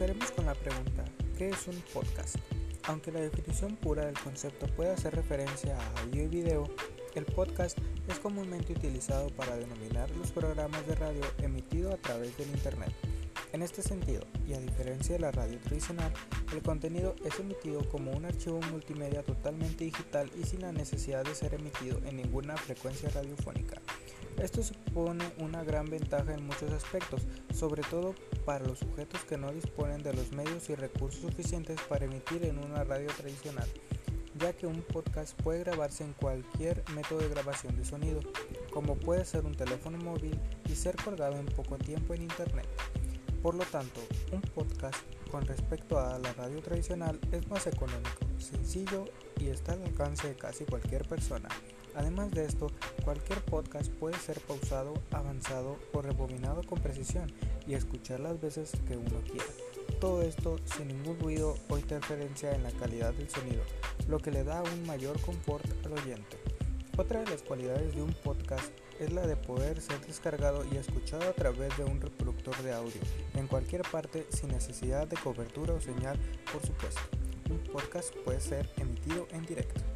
Comenzaremos con la pregunta, ¿qué es un podcast? Aunque la definición pura del concepto puede hacer referencia a audio y video, el podcast es comúnmente utilizado para denominar los programas de radio emitidos a través del Internet. En este sentido, y a diferencia de la radio tradicional, el contenido es emitido como un archivo multimedia totalmente digital y sin la necesidad de ser emitido en ninguna frecuencia radiofónica. Esto supone una gran ventaja en muchos aspectos, sobre todo para los sujetos que no disponen de los medios y recursos suficientes para emitir en una radio tradicional, ya que un podcast puede grabarse en cualquier método de grabación de sonido, como puede ser un teléfono móvil y ser colgado en poco tiempo en Internet. Por lo tanto, un podcast con respecto a la radio tradicional es más económico, sencillo y está al alcance de casi cualquier persona. Además de esto, cualquier podcast puede ser pausado, avanzado o rebobinado con precisión y escuchar las veces que uno quiera. Todo esto sin ningún ruido o interferencia en la calidad del sonido, lo que le da un mayor confort al oyente. Otra de las cualidades de un podcast es la de poder ser descargado y escuchado a través de un reproductor de audio en cualquier parte sin necesidad de cobertura o señal, por supuesto. Un podcast puede ser emitido en directo.